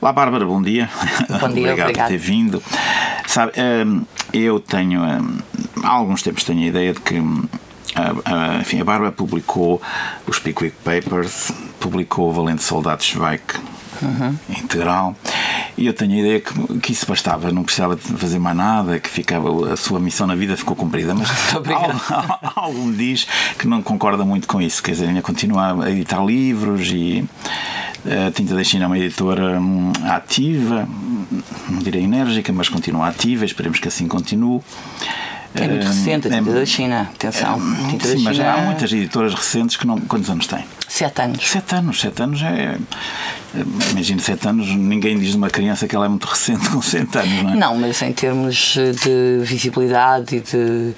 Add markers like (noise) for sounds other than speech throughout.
Olá, Bárbara, bom dia. Bom dia, obrigado, por ter vindo. Sabe, hum, eu tenho, hum, há alguns tempos tenho a ideia de que hum, enfim, a Bárbara publicou os Pickwick Papers, publicou o Valente Soldado Schweik uhum. integral. E eu tenho a ideia que, que isso bastava, não precisava de fazer mais nada, que ficava, a sua missão na vida ficou cumprida. Mas (laughs) (laughs) algo me diz que não concorda muito com isso. Quer dizer, ainda continua a editar livros e a Tinta da China é uma editora hum, ativa, não direi enérgica, mas continua ativa, esperemos que assim continue. É muito recente a Tinta é, da China, atenção. É, tinta sim, da mas China... há muitas editoras recentes que não. Quantos anos têm? Sete anos. Sete anos, sete anos é. Imagino sete anos, ninguém diz de uma criança que ela é muito recente com sete anos, não é? Não, mas em termos de visibilidade e de.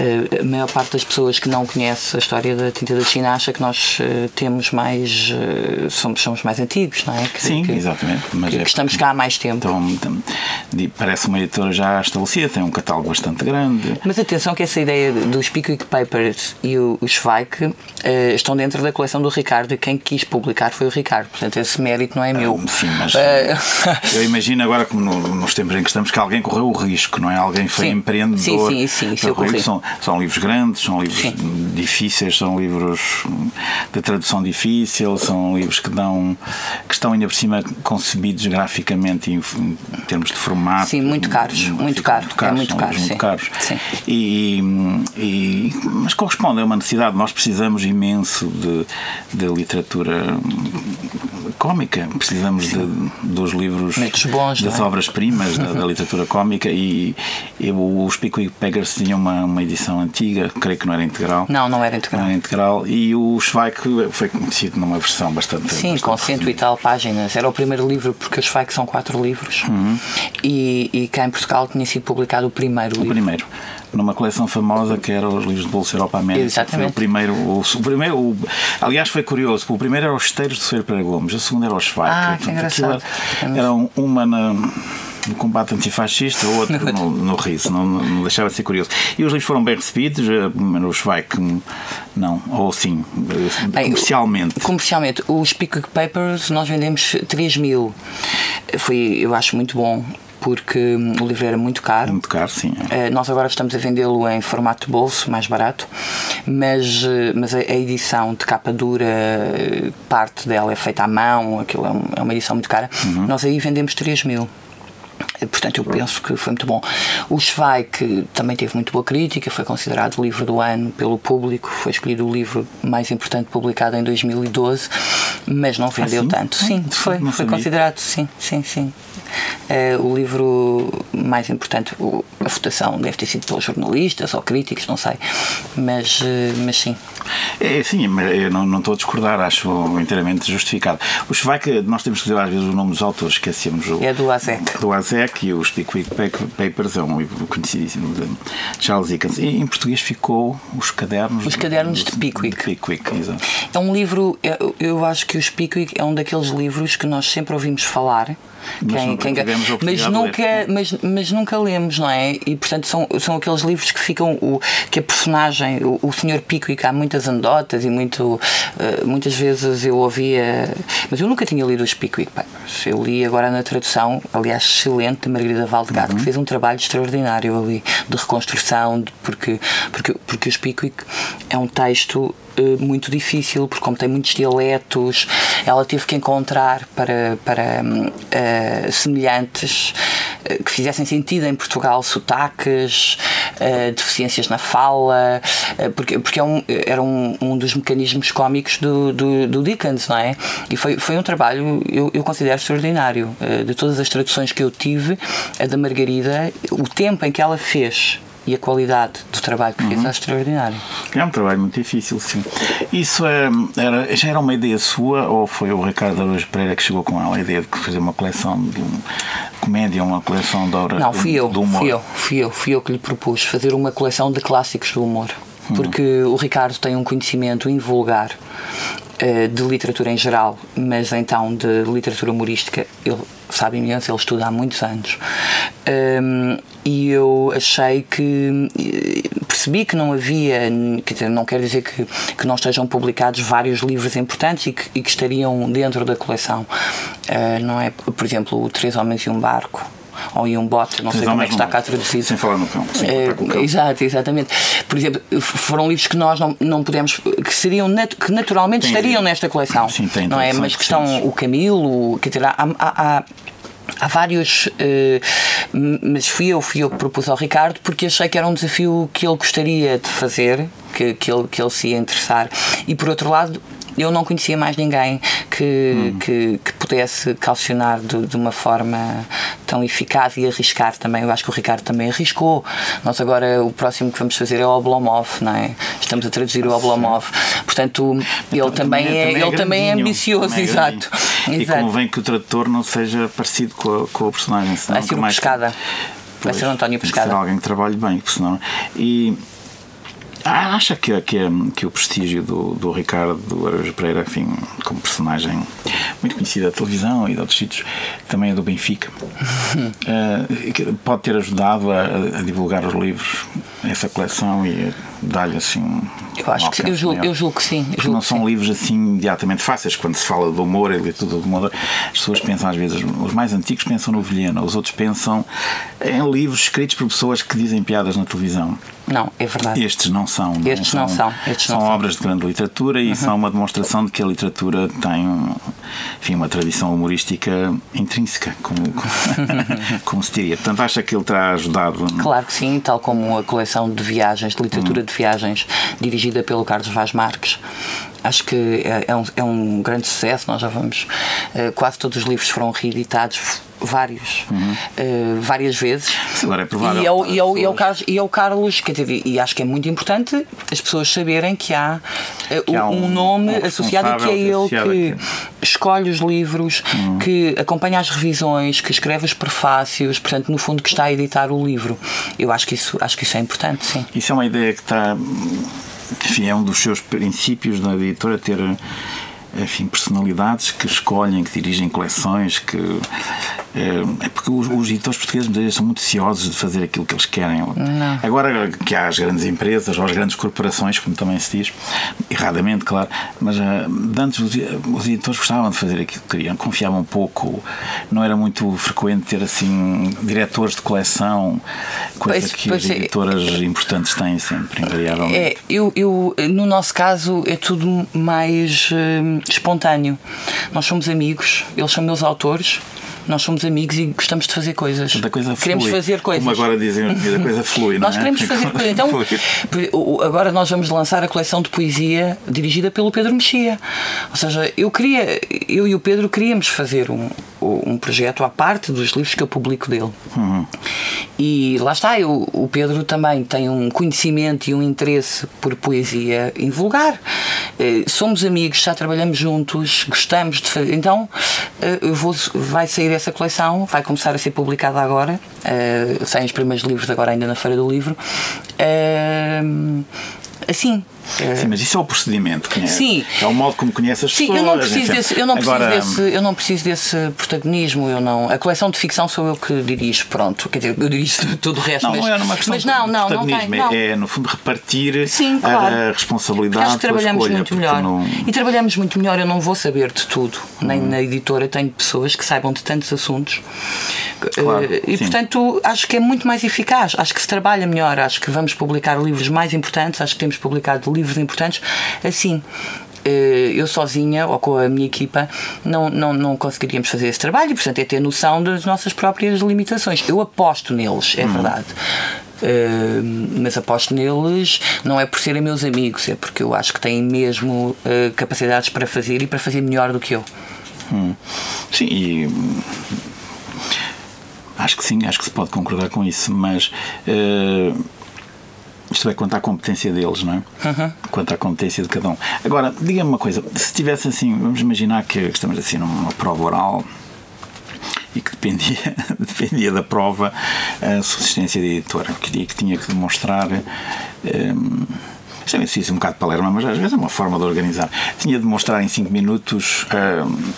Eh, a maior parte das pessoas que não conhece a história da tinta da China acha que nós eh, temos mais. Eh, somos, somos mais antigos, não é? Que, Sim, que, exatamente. Mas que, é, que estamos cá há mais tempo. Então, então, parece uma editora já estabelecida, tem um catálogo bastante grande. Mas atenção que essa ideia dos Pickwick Papers e o, o Schweik estão dentro da coleção do Ricardo e quem quis publicar foi o Ricardo. Portanto, esse mérito não é meu. Ah, sim, mas (laughs) eu imagino agora, como no, nos tempos em que estamos, que alguém correu o risco, não é? Alguém foi sim. empreendedor. Sim, sim, sim, sim são, são livros grandes, são livros sim. difíceis, são livros de tradução difícil, são livros que dão que estão ainda por cima concebidos graficamente em, em termos de formato. Sim, muito caros, muito caro. Muito caros, é muito caro, muito caros. Sim. E, e, mas corresponde a uma necessidade. Nós precisamos imenso de, de literatura cómica. Precisamos de, dos livros, bons, das é? obras-primas da, da, (laughs) literatura cómica e, e os Pickwick Peggers tinham uma, uma edição antiga, creio que não era integral. Não, não era integral. Não era integral. E o Schweik foi conhecido numa versão bastante. Sim, bastante com cento e tal páginas. Era o primeiro livro, porque os Schweik são quatro livros. Uhum. E, e cá em Portugal tinha sido publicado o primeiro o livro. O primeiro numa coleção famosa que era os livros de Bolsa Europa América. Exatamente. Foi o primeiro, o, o primeiro o, aliás, foi curioso, o primeiro era os Esteiros de Fer para Gomes, o segundo era os Schweik. Ah, que engraçado. Era, era uma na no combate antifascista, o outro no, (laughs) no riso, não, não, deixava de ser curioso. E os livros foram bem recebidos, eh, os vai que não, ou sim, bem, comercialmente. Comercialmente, os Pickwick Papers nós vendemos 3 mil. Foi, eu acho, muito bom porque o livro era muito caro. Muito caro, sim. É. Nós agora estamos a vendê-lo em formato de bolso, mais barato, mas, eh, mas a, edição de capa dura, parte dela é feita à mão, aquilo é, é uma edição muito cara. Uhum. Nós aí vendemos 3 mil. Portanto, eu penso que foi muito bom. O Schweik também teve muito boa crítica, foi considerado o livro do ano pelo público, foi escolhido o livro mais importante publicado em 2012, mas não vendeu ah, tanto. Sim, foi, foi considerado, sim, sim, sim. Uh, o livro mais importante, a votação deve ter sido pelos jornalistas ou críticos, não sei, mas, uh, mas sim. É, sim, mas eu não, não estou a discordar, acho inteiramente justificado. O Schweik, nós temos que dizer às vezes o nome dos autores, esquecemos o. É do ASEC. Do ASEC e os Pickwick Papers, é um livro conhecidíssimo de Charles Dickens. E em português ficou Os Cadernos. Os Cadernos de, de Pickwick. De Pickwick, exato. É um livro, eu, eu acho que os Pickwick é um daqueles livros que nós sempre ouvimos falar mas, quem, quem, mas nunca mas, mas nunca lemos não é? E portanto são, são aqueles livros que ficam o, que a personagem o, o senhor Pickwick há muitas anedotas e muito uh, muitas vezes eu ouvia mas eu nunca tinha lido os Pickwick Papers eu li agora na tradução aliás excelente de Margarida Valdegato uhum. que fez um trabalho extraordinário ali de reconstrução de, porque porque porque os Pickwick é um texto muito difícil, porque como tem muitos dialetos, ela teve que encontrar para, para uh, semelhantes uh, que fizessem sentido em Portugal, sotaques, uh, deficiências na fala, porque, porque é um, era um, um dos mecanismos cómicos do, do, do, Dickens, não é? E foi, foi um trabalho, eu, eu considero extraordinário. de todas as traduções que eu tive, a da Margarida, o tempo em que ela fez e a qualidade do trabalho que fez uhum. é extraordinário. É um trabalho muito difícil, sim. Isso é, era, já era uma ideia sua ou foi o Ricardo Araújo Pereira que chegou com ela a ideia de fazer uma coleção de comédia, uma coleção de obras Não, fui eu, do humor? Fui eu, fui eu, fui eu que lhe propus fazer uma coleção de clássicos do humor. Uhum. Porque o Ricardo tem um conhecimento invulgar de literatura em geral, mas então de literatura humorística ele sabe imenso, ele estuda há muitos anos. Um, e eu achei que percebi que não havia, quer dizer, não quer dizer que, que não estejam publicados vários livros importantes e que, e que estariam dentro da coleção. Uh, não é? Por exemplo, o Três Homens e um Barco ou em um bote, não sei como é que está cá traduzido. Sem falar no cão. É, exato, exatamente. Por exemplo, foram livros que nós não, não podemos, que seriam nat que naturalmente tem, estariam nesta coleção. Sim, tem não é? Mas que estão o Camilo, quer dizer, há, há, há Há vários, uh, mas fui eu, fui eu que propus ao Ricardo porque achei que era um desafio que ele gostaria de fazer, que, que, ele, que ele se ia interessar. E por outro lado, eu não conhecia mais ninguém que, hum. que, que, pudesse calcionar de, de, uma forma tão eficaz e arriscar também. Eu acho que o Ricardo também arriscou. Nós agora, o próximo que vamos fazer é o Oblomov, não é? Estamos a traduzir o Oblomov. Portanto, ele também, é, também é, ele também é ambicioso, é exato. E exato. convém que o tradutor não seja parecido com a, com a personagem. Vai ser o Pescada. Vai ser o António Pescada. Vai ser alguém que trabalhe bem, senão... E ah, acha que, que, que o prestígio do, do Ricardo Araújo Pereira, enfim, como personagem muito conhecido da televisão e de outros sítios, também é do Benfica, (laughs) uh, pode ter ajudado a, a, divulgar os livros, essa coleção e dar-lhe assim um. Eu acho que eu julgo, eu julgo que sim. Porque não são sim. livros assim imediatamente fáceis. Quando se fala do humor e tudo do humor, as pessoas pensam às vezes, os mais antigos pensam no Vilhena, os outros pensam em livros escritos por pessoas que dizem piadas na televisão. Não, é verdade. Estes não são. Estes não, são. Estes são não obras são. de grande literatura e uhum. são uma demonstração de que a literatura tem enfim, uma tradição humorística intrínseca, como, como, (laughs) como se diria. Portanto, acha que ele terá ajudado? Claro que sim, tal como a coleção de viagens, de literatura uhum. de viagens, dirigida pelo Carlos Vaz Marques acho que é, é, um, é um grande sucesso. Nós já vamos. Uh, quase todos os livros foram reeditados vários, uhum. uh, várias vezes. Isso agora é provável. E é, o, e, é o, e, é o Carlos, e é o Carlos, quer dizer, e acho que é muito importante as pessoas saberem que há, uh, que há um, um, nome um associado e que é ele que aqui. escolhe os livros, uhum. que acompanha as revisões, que escreve os prefácios, portanto, no fundo, que está a editar o livro. Eu acho que isso, acho que isso é importante, sim. Isso é uma ideia que está enfim, é um dos seus princípios na editora ter enfim, personalidades que escolhem, que dirigem coleções, que é, é porque os, os editores portugueses muitas vezes são muito ciosos de fazer aquilo que eles querem. Não. Agora que há as grandes empresas ou as grandes corporações, como também se diz, erradamente, claro, mas uh, antes os, os, editores gostavam de fazer aquilo que queriam, confiavam um pouco, não era muito frequente ter assim diretores de coleção, coisa pois, que pois as é. editoras é, importantes têm sempre, invariavelmente. É, eu, eu, no nosso caso é tudo mais uh, espontâneo. Nós somos amigos, eles são meus autores nós somos amigos e gostamos de fazer coisas. Da coisa queremos flui. fazer coisas. Como agora dizem a coisa flui, não Nós é? queremos fazer coisas. Então, agora nós vamos lançar a coleção de poesia dirigida pelo Pedro Mexia. Ou seja, eu queria, eu e o Pedro queríamos fazer um, um projeto à parte dos livros que eu publico dele. Uhum. E lá está, eu, o Pedro também tem um conhecimento e um interesse por poesia invulgar. Eh, somos amigos, já trabalhamos juntos, gostamos de fazer. Então, eh, eu vou, vai sair essa coleção, vai começar a ser publicada agora. Uh, saem os primeiros livros agora, ainda na Feira do Livro. Uh, assim, Sim, mas isso é o procedimento, conhece? Sim. É o modo como conhece as Sim, pessoas. eu não preciso, desse, eu, não preciso Agora... desse, eu não preciso desse protagonismo. Eu não, a coleção de ficção sou eu que dirijo, pronto. Quer dizer, eu dirijo todo o resto. Não, mas, não é uma questão mas não, não, não tem, não. É, no fundo, repartir Sim, claro. a responsabilidade. Acho que trabalhamos escolha, muito melhor. Não... E trabalhamos muito melhor. Eu não vou saber de tudo. Nem hum. na editora tenho pessoas que saibam de tantos assuntos. Claro, uh, e, sim. portanto, acho que é muito mais eficaz. Acho que se trabalha melhor. Acho que vamos publicar livros mais importantes. Acho que temos publicado livros importantes assim eh, eu sozinha ou com a minha equipa não, não, não conseguiríamos fazer esse trabalho e, portanto, é ter noção das nossas próprias limitações. Eu aposto neles, é uhum. verdade. Uh, mas aposto neles não é por serem meus amigos, é porque eu acho que têm mesmo uh, capacidades para fazer e para fazer melhor do que eu. Hum. Sim, e acho que sim, acho que se pode concordar com isso, mas uh, isto é quanto à competência deles, não é? Uhum. Quanto à competência de cada um. Agora, diga-me uma coisa: se tivesse assim, vamos imaginar que estamos assim numa prova oral e que dependia, (laughs) dependia da prova a subsistência da editora, que, que tinha que demonstrar. Um, isto é preciso um bocado de palerma, mas às vezes é uma forma de organizar. Tinha de demonstrar em 5 minutos um,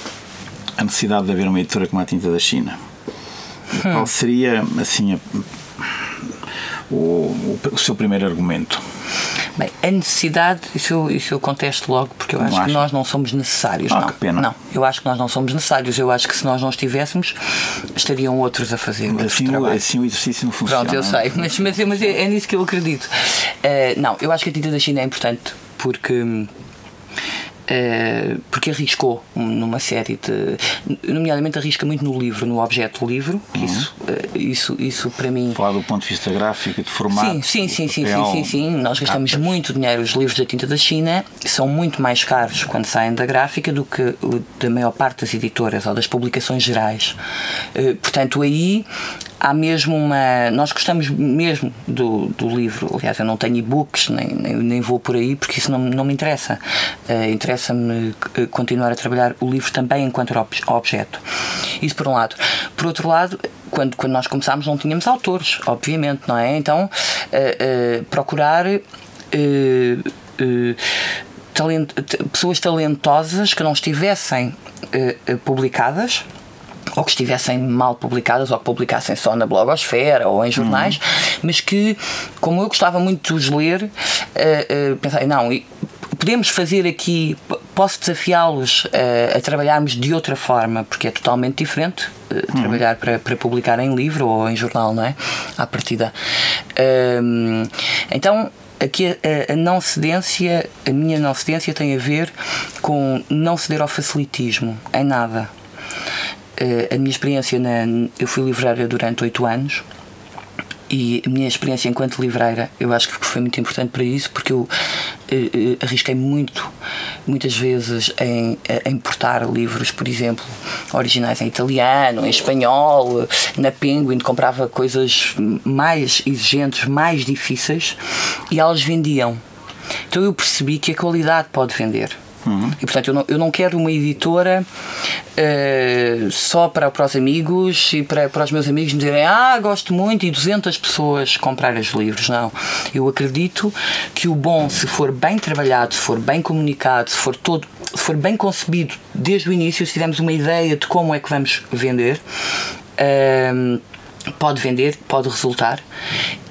a necessidade de haver uma editora como a Tinta da China. Hum. Qual seria, assim, a, o, o, seu primeiro argumento? Bem, a necessidade, isso eu, isso eu contesto logo, porque eu Não acho acha? que nós não somos necessários. Ah, não. que pena. não, eu acho que nós não somos necessários. Eu acho que se nós não estivéssemos, estariam outros a fazer Assim, o- trabalhos. assim o exercício não funciona. Pronto, eu é? sei, mas, mas, mas é, é nisso que eu acredito. Eh, não, eu acho que a tinta da China é importante porque. Eh, porque arriscou numa série de. Nomeadamente, arrisca muito no livro, no objeto do livro. Uhum. Isso, eh, isso, isso para mim. Falar do ponto de vista gráfico e de formato. Sim, sim, sim, sim, sim, sim, sim. Nós gastamos muito dinheiro. Os livros da tinta da China são muito mais caros quando saem da gráfica do que da maior parte das editoras ou das publicações gerais. Eh, Portanto, aí há mesmo uma. Nós gostamos mesmo do, do livro. Aliás, eu não tenho e-books, nem, nem, nem vou por aí, porque isso não, não me interessa. Eh, Interessa-me eh, continuar a trabalhar o livro também enquanto ob- objeto. Isso por um lado. Por outro lado, quando, quando nós começámos não tínhamos autores, obviamente, não é? Então, eh, eh, procurar. talent- pessoas talentosas que não estivessem publicadas ou que estivessem mal publicadas ou que publicassem só na blogosfera ou em jornais, mas que, como eu gostava muito de os ler, eh, eh, pensei, não, podemos fazer aqui, posso desafiá-los eh, a trabalharmos de outra forma, porque é totalmente diferente eh, trabalhar para, para publicar em livro ou em jornal, não é? À partida. Hum, então, aqui a, a não cedência, a minha não cedência tem a ver com não ceder ao facilitismo, em nada. Eh, a minha experiência na. Eu fui livreira durante oito anos e a minha experiência enquanto livreira eu acho que foi muito importante para isso porque eu eh, eh, arrisquei muito muitas vezes em, em importar livros por exemplo originais em italiano em espanhol na Penguin comprava coisas mais exigentes mais difíceis e elas vendiam então eu percebi que a qualidade pode vender e portanto eu não, eu não quero uma editora eh, só para, para os amigos e para, para os meus amigos me dizerem ah, gosto muito e 200 pessoas comprarem os livros. Não. Eu acredito que o bom, se for bem trabalhado, se for bem comunicado, se for todo se for bem concebido desde o início, se tivermos uma ideia de como é que vamos vender, ehm, pode vender, pode resultar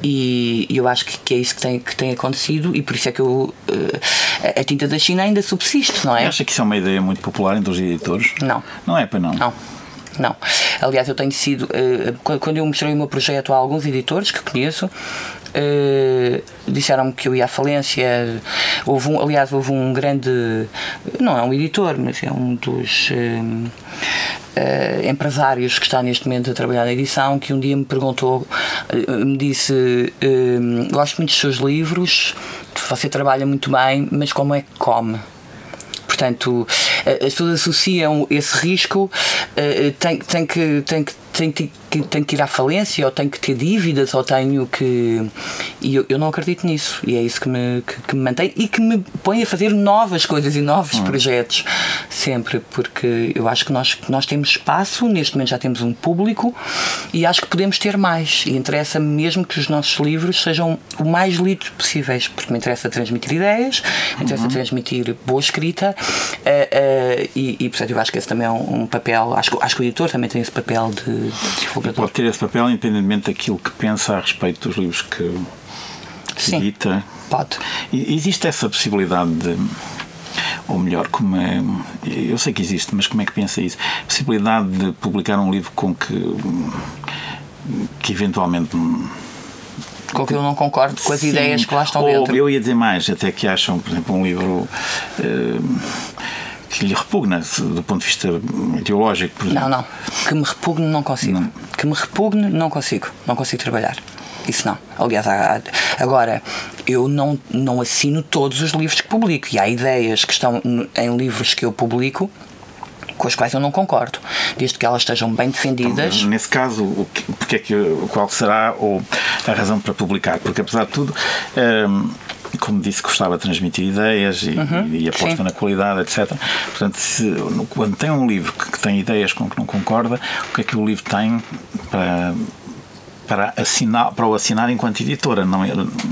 e eu acho que, que é isso que tem, que tem acontecido e por isso é que eu, eh, a tinta da China ainda subsiste, não é? Acha que isso é uma ideia muito popular entre os editores? Não. Não é para não? Não. Não. Aliás, eu tenho sido. eh, quando- quando eu mostrei o meu projeto a alguns editores que conheço, eh, disseram-me que eu ia à falência. Houve um, aliás, houve um grande. Não é um editor, mas é um dos. eh, empresários que está neste momento a trabalhar na edição que um dia me perguntou, me disse gosto muito dos seus livros, você trabalha muito bem, mas como é que come? Portanto, as pessoas associam esse risco, tem, tem, que, tem, que, tem, que, tem que ir à falência, ou tem que ter dívidas, ou tenho que. E eu, eu não acredito nisso. E é isso que me, que, que me mantém e que me põe a fazer novas coisas e novos projetos, sempre, porque eu acho que nós, nós temos espaço, neste momento já temos um público e acho que podemos ter mais. E interessa-me mesmo que os nossos livros sejam o mais lidos possíveis, porque me interessa transmitir ideias, me interessa transmitir boa escrita eh, eh, e, e, portanto, eu acho que esse também é um, um papel. Acho, acho que o editor também tem esse papel de, divulgador. Pode ter esse papel independentemente daquilo que pensa a respeito dos livros que, que edita. Pode. Existe essa possibilidade de. Ou melhor, como é. Eu sei que existe, mas como é que pensa isso? Possibilidade de publicar um livro com que. que eventualmente. Com que eu não concordo com as Sim, ideias que lá estão ou dentro. Eu ia dizer mais, até que acham, por exemplo, um livro. eh, que lhe repugna do ponto de vista ideológico, por exemplo. Não, não. Que me repugne não consigo. Não. Que me repugne não consigo. Não consigo trabalhar. Isso não. Aliás, há- agora, eu não, não assino todos os livros que publico. E há ideias que estão em livros que eu publico com as quais eu não concordo. Desde que elas estejam bem defendidas. Nesse caso, o que, porque é que, qual será ou a razão para publicar? Porque, apesar de tudo, hum, como disse, gostava de transmitir ideias e, e aposta Uhum. sim. na qualidade, etc. Portanto, se, quando tem um livro que, que tem ideias com que não concorda, o que é que o livro tem para. Para, assinar, para o assinar enquanto editora, não é,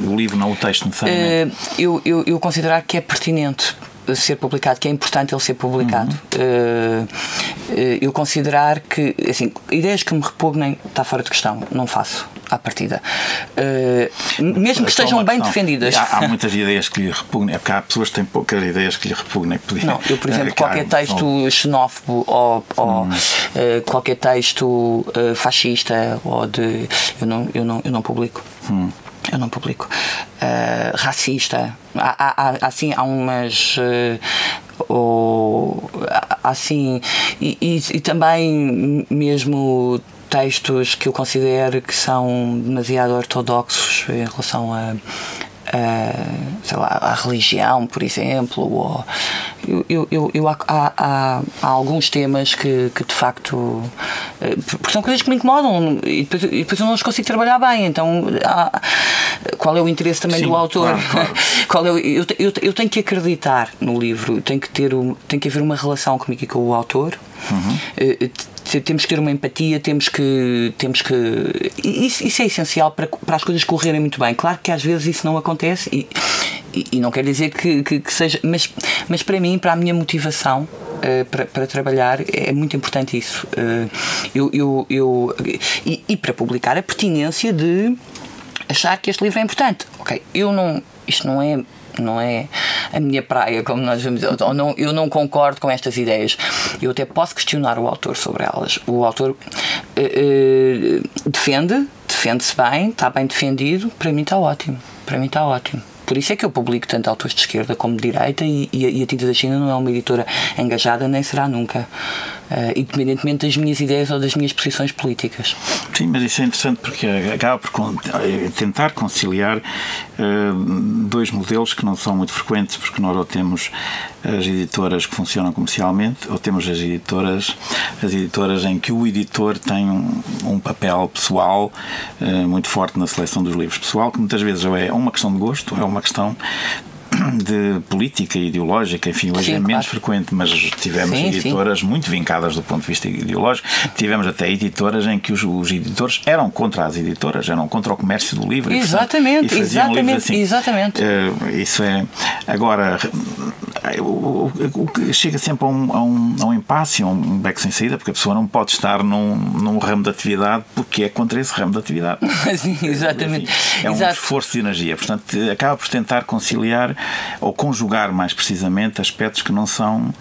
o livro, não o texto necessariamente. Eh, eu, eu, eu considerar que é pertinente ser publicado, que é importante ele ser publicado. Eh, eh, eu considerar que, assim, ideias que me repugnem está fora de questão, não faço. À partida. Uh, mesmo que estejam bem defendidas. Há, há, muitas (laughs) ideias que lhe repugnem, é porque há pessoas que têm poucas ideias que lhe repugnem. Não, eu, por (laughs) exemplo, qualquer texto xenófobo ou, ou hum. uh, qualquer texto uh, fascista ou de. Eu não, eu não, eu não publico. Hum. Eu não publico. racista. Há, há, há, assim, há umas ou assim e, e, e, também mesmo textos que eu considero que são demasiado ortodoxos em relação a, a sei lá, a religião, por exemplo, ou eu, eu, eu, há, há, há, alguns temas que, que de facto eh, porque são coisas que me incomodam e depois, e depois eu não os consigo trabalhar bem, então há, qual é o interesse também Sim, do autor? Claro, claro. (laughs) qual é o, eu, eu, eu tenho que acreditar no livro, tem que ter tem que haver uma relação comigo e com o autor. Uhum. Temos que ter uma empatia, temos que. Temos que isso, isso, é essencial para, para as coisas correrem muito bem. Claro que às vezes isso não acontece e, e, e não quer dizer que, que, que, seja. Mas, mas para mim, para a minha motivação. Uh, para, para trabalhar é muito importante isso. Uh, eu, eu, eu, e, e para publicar a pertinência de achar que este livro é importante. Ok, eu não. Isto não é não é a minha praia, como nós vamos dizer, ou não, eu não concordo com estas ideias. Eu até posso questionar o autor sobre elas. O autor uh, uh, defende, defende-se bem, está bem defendido, para mim está ótimo. Para mim está ótimo. Por isso é que eu publico tanto autores de esquerda como de direita e, e, a Tinta da China não é uma editora engajada nem será nunca, independentemente das minhas ideias ou das minhas posições políticas. Sim, mas isso é interessante porque acaba por eh, tentar conciliar uh, dois modelos que não são muito frequentes, porque nós ou temos as editoras que funcionam comercialmente ou temos as editoras as editoras em que o editor tem um, um papel pessoal muito forte na seleção dos livros pessoal que muitas vezes é uma questão de gosto é uma questão (clears throat) de política ideológica, enfim, hoje sim, é menos frequente, mas tivemos sim, editoras sim. muito vincadas do ponto de vista ideológico. Tivemos até editoras em que os, os, editores eram contra as editoras, eram contra o comércio do livro. Exatamente, e, portanto, e exatamente, assim. exatamente. Uh, isso é. Agora, o, o, chega sempre a um, a um, a um impasse, a um beco sem saída, porque a pessoa não pode estar num, num ramo de atividade porque é contra esse ramo de atividade. (laughs) Sim, exatamente. Enfim, é um Exato. esforço de energia. Portanto, acaba por tentar conciliar ou conjugar mais precisamente aspectos que não são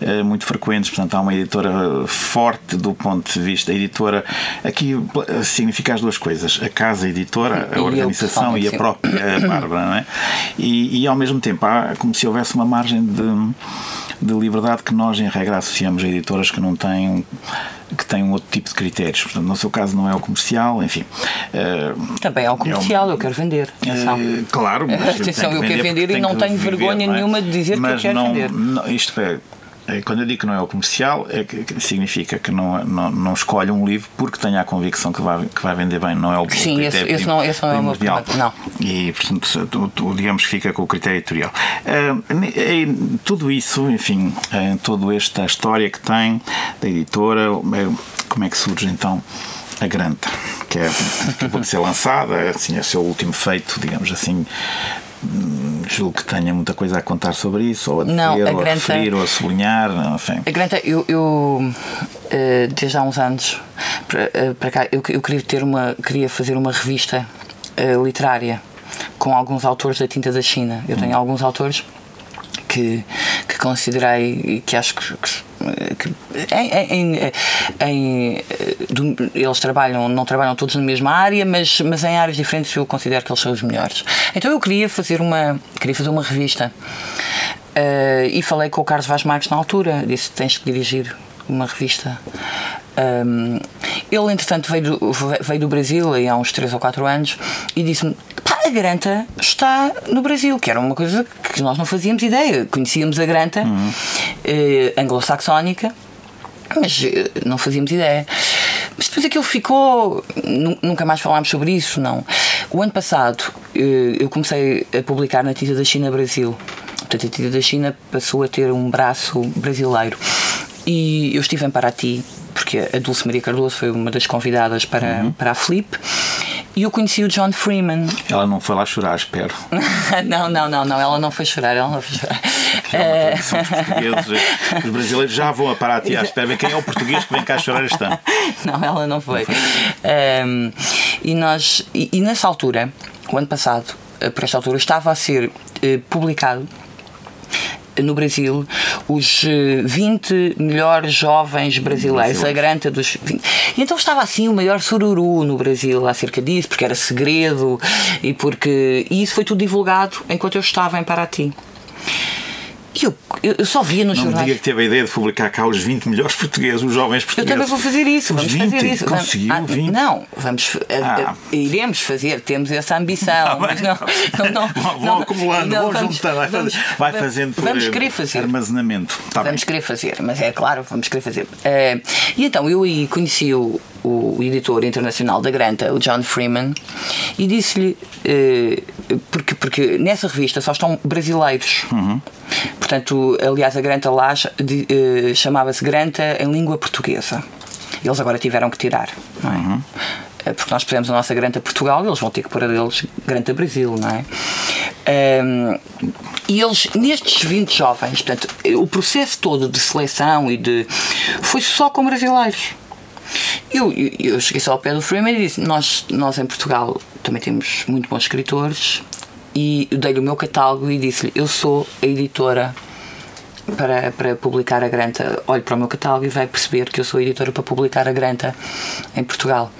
uh, muito frequentes. Portanto, há uma editora forte do ponto de vista. A editora aqui significa as duas coisas: a casa editora, a organização e a própria Bárbara, não é? E, e ao mesmo tempo há como se houvesse uma margem de, de liberdade que nós, em regra, associamos a editoras que não têm que têm um outro tipo de critérios. Portanto, no seu caso não é o comercial, enfim. Uh, Também é o comercial, é um, eu quero vender. Uh, claro, mas (laughs) Atenção, eu quero vender, e não tenho vergonha é? nenhuma de dizer mas que eu quero não, vender. Não, isto é, quando eu digo que não é o comercial, é que, significa que não, não, não escolhe um livro porque tenha a convicção que vai, que vai vender bem, não é o Sim, esse, esse, não, esse não é o meu não. E, portanto, digamos que fica com o critério editorial. Uh, tudo isso, enfim, uh, toda esta história que tem da editora, como é que surge então a Granta? Que é, acabou de ser lançada, assim, é o seu último feito, digamos assim, julgo que tenha muita coisa a contar sobre isso, ou a dizer, não, a ou Granta, a referir, ou a sublinhar. Enfim. A Granta, eu, eu eh, desde há uns anos para, eh, cá, eu, eu queria ter uma, queria fazer uma revista uh, literária com alguns autores da tinta da China. Eu tenho hum. alguns autores que, que considerei e que acho que, que em, em, em, eles trabalham, não trabalham todos na mesma área, mas, mas em áreas diferentes eu considero que eles são os melhores. Então eu queria fazer uma, queria fazer uma revista uh, e falei com o Carlos Vaz Marques na altura, disse tens que dirigir uma revista. Um, ele, entretanto, veio do, veio do Brasil há uns 3 ou 4 anos e disse-me: a Granta está no Brasil, que era uma coisa que nós não fazíamos ideia. Conhecíamos a Granta uhum. eh, anglo-saxónica, mas eh, não fazíamos ideia. Mas depois aquilo ficou. Nunca mais falámos sobre isso, não. O ano passado eh, eu comecei a publicar na Tinta da China Brasil. Portanto, a Tinta da China passou a ter um braço brasileiro. E eu estive em Paraty, porque a Dulce Maria Cardoso foi uma das convidadas para, uhum. para a Flip. E eu conheci o John Freeman. Ela não foi lá chorar, espero. (laughs) não, não, não, não, ela não foi chorar, ela não foi chorar. É os, os brasileiros já vão a Paraty à espera quem é o português que vem cá chorar este ano. (laughs) Não, ela não foi. Não foi. Um, E, nós, e, e nessa altura, o ano passado, eh, por esta altura, estava a ser eh, publicado no Brasil os 20 melhores jovens brasileiros, a granta dos 20. E então estava assim o maior sururu no Brasil acerca disso, porque era segredo e porque e isso foi tudo divulgado enquanto eu estava em Paraty. Eu, eu só via nos não jornais. Não diga que teve a ideia de publicar cá os 20 melhores portugueses, os jovens portugueses. Eu também vou fazer isso, os vamos 20, fazer isso. Conseguiu ah, 20. Não, vamos, Ah. iremos fazer, temos essa ambição. Ah, mas não, não, não, vão não, acumulando, vão vamos- juntando, vai, vamos- fazendo, vai vamos- fazendo por Vamos eh, querer fazer. armazenamento. Tá bem. Vamos querer fazer, mas é claro, vamos querer fazer. Eh, e então eu aí conheci o, o editor internacional da Granta, o John Freeman, e disse-lhe, eh, porque, porque nessa revista só estão brasileiros. Portanto, aliás, a Granta lá eh, chamava-se Granta em língua portuguesa. Eles agora tiveram que tirar, não é? Eh, Porque nós pusemos a nossa Granta Portugal, eles vão ter que pôr a deles Granta Brasil, não é? Ehm, e eles, nestes 20 jovens, portanto, o processo todo de seleção e de. foi só com brasileiros. Eu, eu, cheguei só ao pé do Freeman e disse: nós, nós em Portugal também temos muito bons escritores. E dei-lhe o meu catálogo e disse-lhe: Eu sou a editora para, para publicar a Granta. Olhe para o meu catálogo e vai perceber que eu sou a editora para publicar a Granta em Portugal.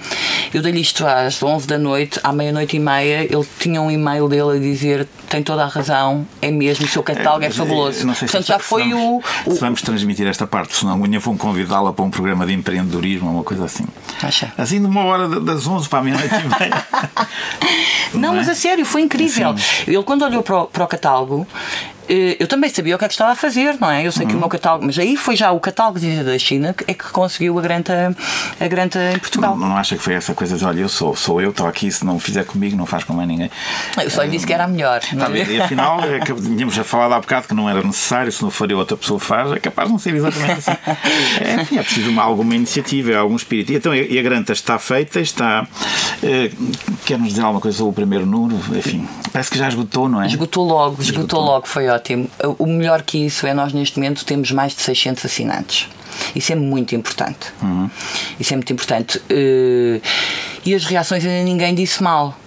Eu dei-lhe isto às 11 da noite, à meia-noite e meia. Ele tinha um e-mail dele a dizer: Tem toda a razão, é mesmo, o seu catálogo é, mas, fabuloso. não sei se- Portanto, já foi vamos, o. o Se vamos transmitir esta parte, senão amanhã vão convidá-la para um programa de empreendedorismo ou uma coisa assim. Acha? Assim, de uma hora da- das 11 para a meia-noite e meia. (laughs) Não, é? mas a sério, foi incrível. Ele, quando olhou para o, para o catálogo, eu também sabia o que é que estava a fazer, não é? Eu sei que o meu catálogo, mas aí foi já o catálogo de da China que é que conseguiu a granta, a granta em Portugal. Não, não acha que foi essa coisa de olha, eu sou, sou eu, estou aqui, se não fizer comigo, não faz com mais ninguém. Eu só lhe disse que era a melhor. Tá e afinal, é que tínhamos já falado há bocado que não era necessário, se não for eu, outra pessoa faz, é capaz de não ser exatamente assim. (laughs) É, enfim, é preciso uma, alguma iniciativa, é algum espírito. E, então, e a granta está feita, está. Eh, Quer-nos dizer alguma coisa sobre o primeiro número? Enfim, parece que já esgotou, não é? Esgotou logo, esgotou, Esgotou. logo, foi ótimo. O melhor que isso é nós neste momento temos mais de 600 assinantes. Isso é muito importante. Uhum. Isso é muito importante. Eh, E as reações ainda ninguém disse mal.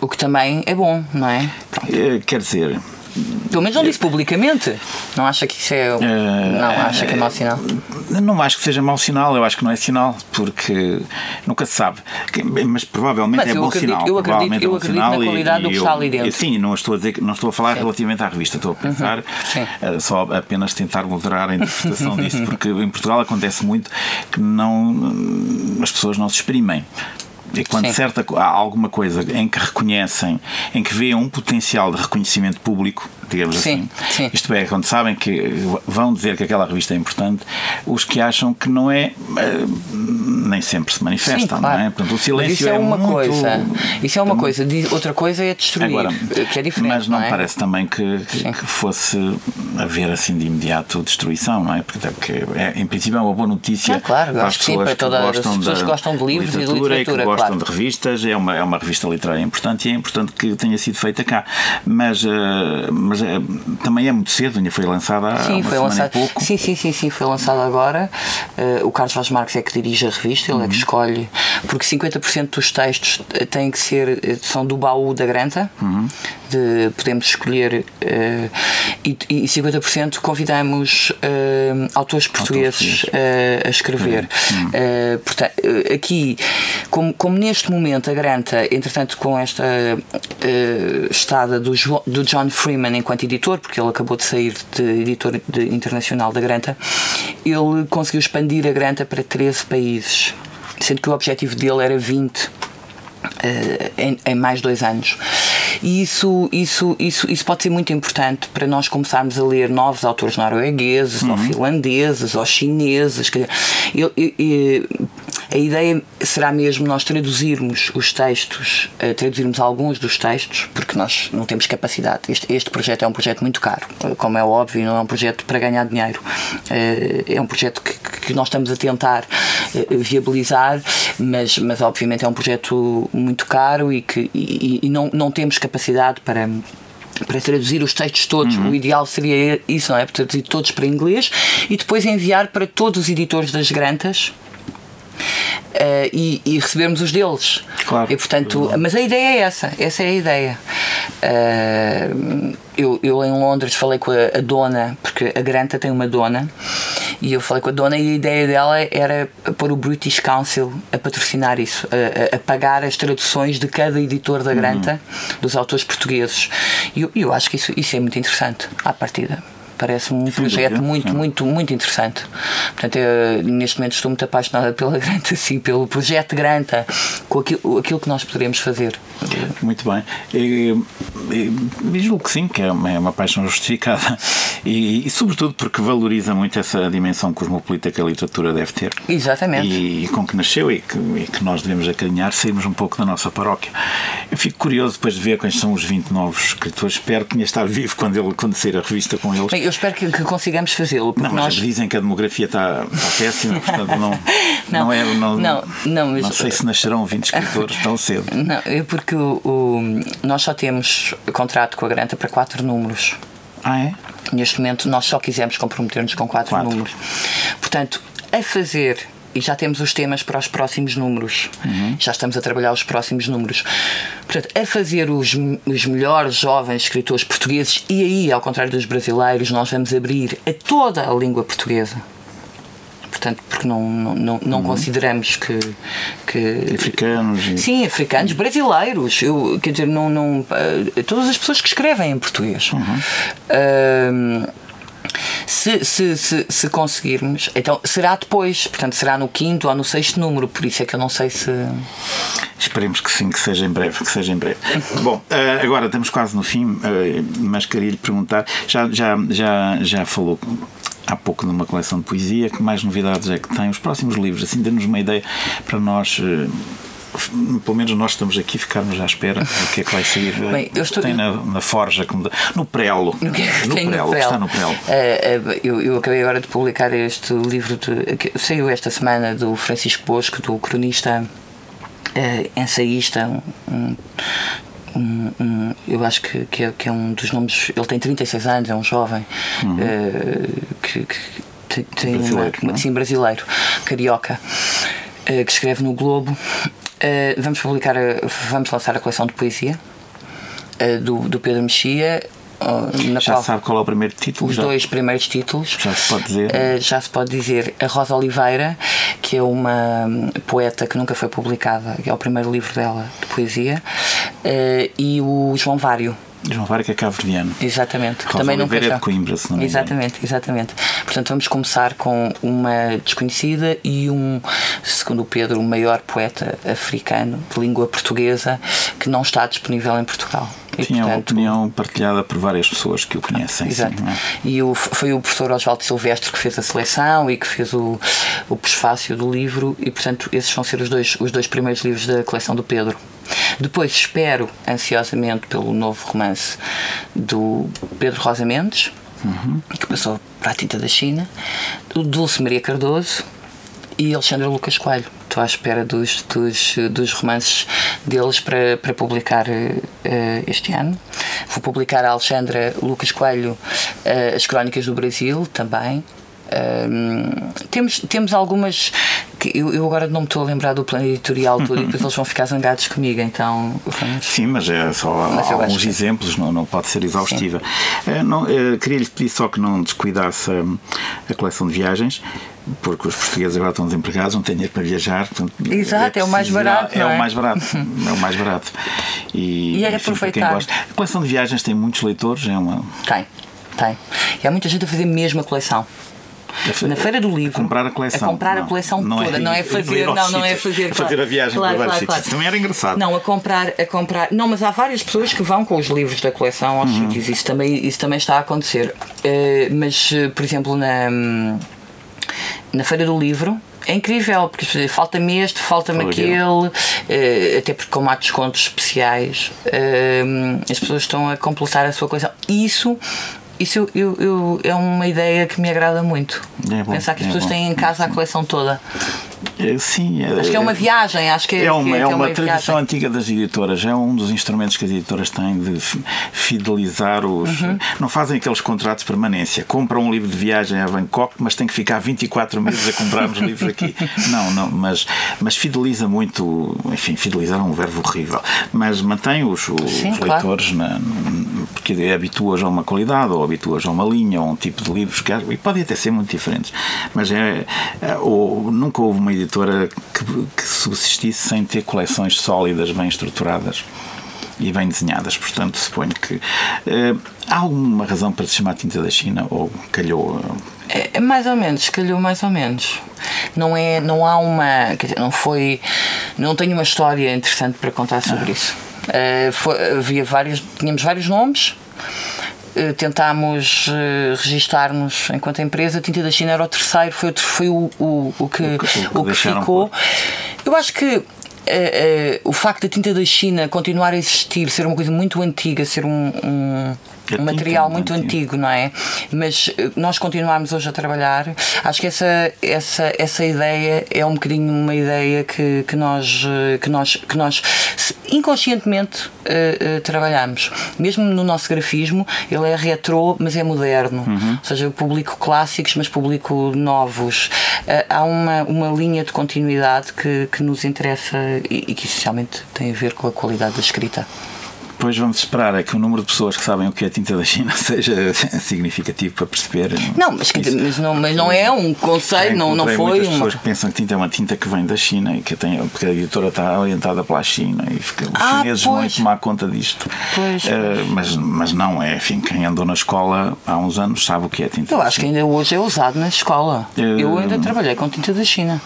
O que também é bom, não é? Pronto. Eh, Quer dizer, Pelo menos não disse publicamente. Não acha que isso é. Não, acha que é mau sinal. Não acho que seja mau sinal, eu acho que não é sinal, porque nunca se sabe. Que- Mas provavelmente Mas é bom acredito- sinal. eu acredito- é eu acredito sinal na e- qualidade do e que eu- está ali dentro. Sim, não estou a dizer que não estou a falar relativamente à revista, estou a pensar Sim. eh, só apenas tentar moderar a interpretação (laughs) disso, porque em Portugal acontece muito que não as pessoas não se exprimem. E quando Sim. certa, há alguma coisa em que reconhecem, em que veem um potencial de reconhecimento público, digamos Sim, assim, sim. isto é, quando sabem que vão dizer que aquela revista é importante, os que acham que não é, eh, nem sempre se manifestam, claro. não é? Portanto, o Mas silêncio isso é, uma muito... coisa. Isso é uma coisa. Outra coisa é destruir. Agora, que é diferente. mas não, é? parece também que, que, que fosse haver assim de imediato destruição, não é? Porque, até porque é, em princípio é uma boa notícia Ah, claro, para as que sim, pessoas para todas as gostam pessoas gostam de livros e de literatura literatura, que gostam claro. de revistas, é uma, é uma revista literária importante e é importante que tenha sido feita cá. Mas, eh, mas eh, também é muito cedo, ainda foi lançada há Sim, uma foi e pouco. Sim, sim, sim, sim, foi lançado agora. Eh, o Carlos Vaz Marques é que dirige a revista, ele é Uhum. que escolhe, porque 50% dos textos têm que ser, são do baú da Granta, Uhum. de, podemos escolher, e, e 50% convidamos autores portugueses a escrever. Eh, portanto, aqui, como, como neste momento a Granta, entretanto, com esta eh, estada do, Jo- do John Freeman enquanto editor, porque ele acabou de sair de editor de- internacional da Granta, ele conseguiu expandir a Granta para 13 países, sendo que o objetivo dele era 20 eh, em, em mais dois anos. E isso, isso, isso, isso pode ser muito importante para nós começarmos a ler novos autores noruegueses, ou finlandeses, ou chineses. quer dizer, eu- eu- eu- a ideia será mesmo nós traduzirmos os textos, eh, traduzirmos alguns dos textos, porque nós não temos capacidade. Este, este projeto é um projeto muito caro, como é óbvio, não é um projeto para ganhar dinheiro. Eh, É um projeto que, que nós estamos a tentar eh, viabilizar, mas, mas obviamente é um projeto muito caro e que e, e não, não temos capacidade para para traduzir os textos todos, o ideal seria isso, não é? Traduzir todos para inglês e depois enviar para todos os editores das grantas Uh, e, e, recebermos os deles. Claro. E, portanto, mas a ideia é essa, essa é a ideia. Uh, eu, eu em Londres falei com a, a, dona, porque a Granta tem uma dona, e eu falei com a dona e a ideia dela era pôr o British Council a patrocinar isso, a, a pagar as traduções de cada editor da Granta, uhum. dos autores portugueses. E eu, eu acho que isso, isso é muito interessante, à partida. Parece-me um projeto muito, sim. muito, muito interessante. Portanto, eu, neste momento estou muito apaixonada pela (laughs) Granta, assim, pelo projeto Granta, com aquilo, aquilo que nós poderemos fazer. Muito bem. E, e, julgo que sim, que é uma, é uma paixão justificada. E, e, sobretudo porque valoriza muito essa dimensão cosmopolita que a literatura deve ter. Exatamente. E, e com que nasceu e que, e que nós devemos acarinhar, sairmos um pouco da nossa paróquia. Eu fico curioso depois de ver quais são os 20 novos escritores. Espero que tenha estar vivo quando ele quando sair a revista com eles. Eu espero que, que consigamos fazê-lo. Não, nós... dizem que a demografia está, está péssima, portanto não, (laughs) não, não, é, não, não, não, mas... não sei se nascerão 20 escritores tão cedo. (laughs) Não, é porque o, o, nós só temos contrato com a Granta para quatro números. Ah, é? Neste momento nós só quisemos comprometer-nos com quatro, quatro, números. Portanto, a fazer e já temos os temas para os próximos números. Uhum. Já estamos a trabalhar os próximos números. Portanto, a fazer os, os melhores jovens escritores portugueses, e aí, ao contrário dos brasileiros, nós vamos abrir a toda a língua portuguesa portanto, porque não, não, não, uhum. consideramos que, que. Africanos. E... Sim, africanos, brasileiros. Eu, quer dizer, não, não, uh, todas as pessoas que escrevem em português. Uhum. Uh, se, se, se, se, conseguirmos, então será depois, portanto será no quinto ou no sexto número, por isso é que eu não sei se. Esperemos que sim, que seja em breve, que seja em breve. (laughs) Bom, uh, agora estamos quase no fim, uh, mas queria lhe perguntar, já, já, já, já falou há pouco numa coleção de poesia, que mais novidades é que tem? Os próximos livros, assim, dê-nos uma ideia para nós uh, pelo menos nós estamos aqui, ficarmos à espera do que é que vai sair. Bem, eu estou... Tem na, na Forja, no Prelo. No, que é no, prelo, no prelo. está no Prelo. Uh, eu, eu acabei agora de publicar este livro, de, que saiu esta semana, do Francisco Bosco, do cronista uh, ensaísta, um, um, um, eu acho que, que é, que, é, um dos nomes. Ele tem 36 anos, é um jovem uhum. uh, que, que, tem brasileiro, uma, sim, brasileiro, carioca, uh, que escreve no Globo Uh, vamos publicar, vamos lançar a coleção de poesia uh, do, do Pedro Mexia. Uh, já qual, sabe qual é o primeiro título? Os já? dois primeiros títulos. Já se pode dizer? já se pode dizer. A Rosa Oliveira, que é uma um, poeta que nunca foi publicada, que é o primeiro livro dela de poesia, e o João Vário João Várica é cabo-verdiano. Exatamente. Rosa também Oliveira é de Coimbra, se não me Exatamente, exatamente. Portanto, vamos começar com uma desconhecida e um, segundo o Pedro, o maior poeta africano de língua portuguesa que não está disponível em Portugal. Tinha portanto, uma opinião partilhada por várias pessoas que o conhecem. Exato. Sim, é? E o, foi o professor Oswaldo Silvestre que fez a seleção e que fez o, o prefácio do livro, e portanto, esses vão ser os dois, os dois primeiros livros da coleção do Pedro. Depois espero ansiosamente pelo novo romance do Pedro Rosa Mendes, uhum. que passou para a tinta da China, do Dulce Maria Cardoso e Alexandre Lucas Coelho. Estou à espera dos, dos, dos romances deles para, para publicar uh, este ano. Vou publicar a Alexandra Lucas Coelho uh, As Crónicas do Brasil também. Um, temos, temos algumas que eu, eu, agora não me estou a lembrar do plano editorial todo e depois eles vão ficar zangados comigo, então vamos... Sim, mas é só mas alguns que... exemplos, não, não pode ser exaustiva. Uh, não, uh, Queria-lhe pedir só que não descuidasse a, a coleção de viagens porque os portugueses agora estão desempregados, não têm dinheiro para viajar. Portanto, Exato, é, é, o mais barato. É, é? o mais barato. é o mais barato. (laughs) E, e é aproveitar. A coleção de viagens tem muitos leitores, é uma. Tem, tem. E há muita gente a fazer mesmo a coleção. Na feira do livro. A comprar a coleção. A comprar não, a coleção não é toda, é, não é fazer, não, não é fazer, fazer a viagem claro, para claro. Claro. Também era engraçado. Não, a comprar, a comprar. Não, mas há várias pessoas que vão com os livros da coleção aos uhum. sítios. Isso também, isso também está a acontecer. Uh, mas, uh, por exemplo, na, na feira do livro, é incrível, porque falta-me este, falta-me aquele, uh, até porque como há descontos especiais, uh, as pessoas estão a completar a sua coleção. Isso isso eu, eu, eu, é uma ideia que me agrada muito. É bom, Pensar que as é pessoas bom. têm em casa a coleção toda. É, Sim, Acho que é uma viagem, acho que é, é uma, que é uma, viagem. tradição antiga das editoras, é um dos instrumentos que as editoras têm de fi- fidelizar os. Uhum. Não fazem aqueles contratos de permanência. Compram um livro de viagem a Bangkok, mas tem que ficar 24 meses a comprar os livros aqui. (laughs) Não, não, mas, mas fideliza muito. Enfim, fidelizar é um verbo horrível. Mas mantém os, os Sim, claro. leitores, na, porque habitua-os a uma qualidade, ou habitua-os a uma linha, ou a um tipo de livros que e podem até ser muito diferentes. Mas é, é, ou, nunca houve uma editora que, que subsistisse sem ter coleções sólidas, bem estruturadas e bem desenhadas. Portanto, suponho que. eh, há alguma razão para se chamar Tinta da China? Ou calhou. eh, É, mais ou menos, calhou mais ou menos. Não é, não há uma, dizer, não foi, não tenho uma história interessante para contar sobre isso. Eh, foi- havia vários, tínhamos vários nomes. Eh, Tentámos eh, registar-nos enquanto empresa. Tinta da China era o terceiro, foi, o foi o, o, o que, O que- o que ficou. por. Eu acho que eh, eh, o facto da tinta da China continuar a existir, ser uma coisa muito antiga, ser um, um, Um tinta material é muito antigo, não é? Mas eh, nós continuarmos hoje a trabalhar, acho que essa, essa, essa ideia é um bocadinho uma ideia que, que, nós, eh, que, nós, que nós inconscientemente eh, eh, trabalhamos. Mesmo no nosso grafismo, ele é retrô, mas é moderno. Ou seja, eu publico clássicos, mas publico novos. Eh, há uma, uma linha de continuidade que, que nos interessa e, e que essencialmente tem a ver com a qualidade da escrita. Depois vamos esperar é que o número de pessoas que sabem o que é tinta da China (laughs) seja (laughs) significativo para perceber. Não, mas, quer dizer, mas, não, mas não é um conceito, não, não foi muitas uma. pessoas que pensam que tinta é uma tinta que vem da China e que tem, porque a editora está orientada pela China e fica, os Ah, chineses vão pois. tomar conta disto. Pois, Eh, mas, mas não é, enfim, quem andou na escola há uns anos sabe o que é tinta Eu acho que ainda hoje é usado na escola. Eu- Eu ainda trabalhei com tinta da China.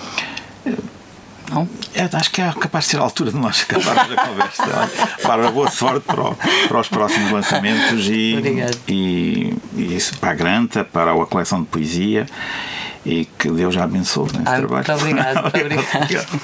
Não? É, acho que é capaz de ser a altura de nós acabarmos a conversa. Bárbara, boa sorte para, o- para os próximos lançamentos e, e, e isso para a Granta, para a coleção de poesia e que Deus já abençoe nesse Ah, trabalho. muito obrigada, muito. (laughs) Obrigado.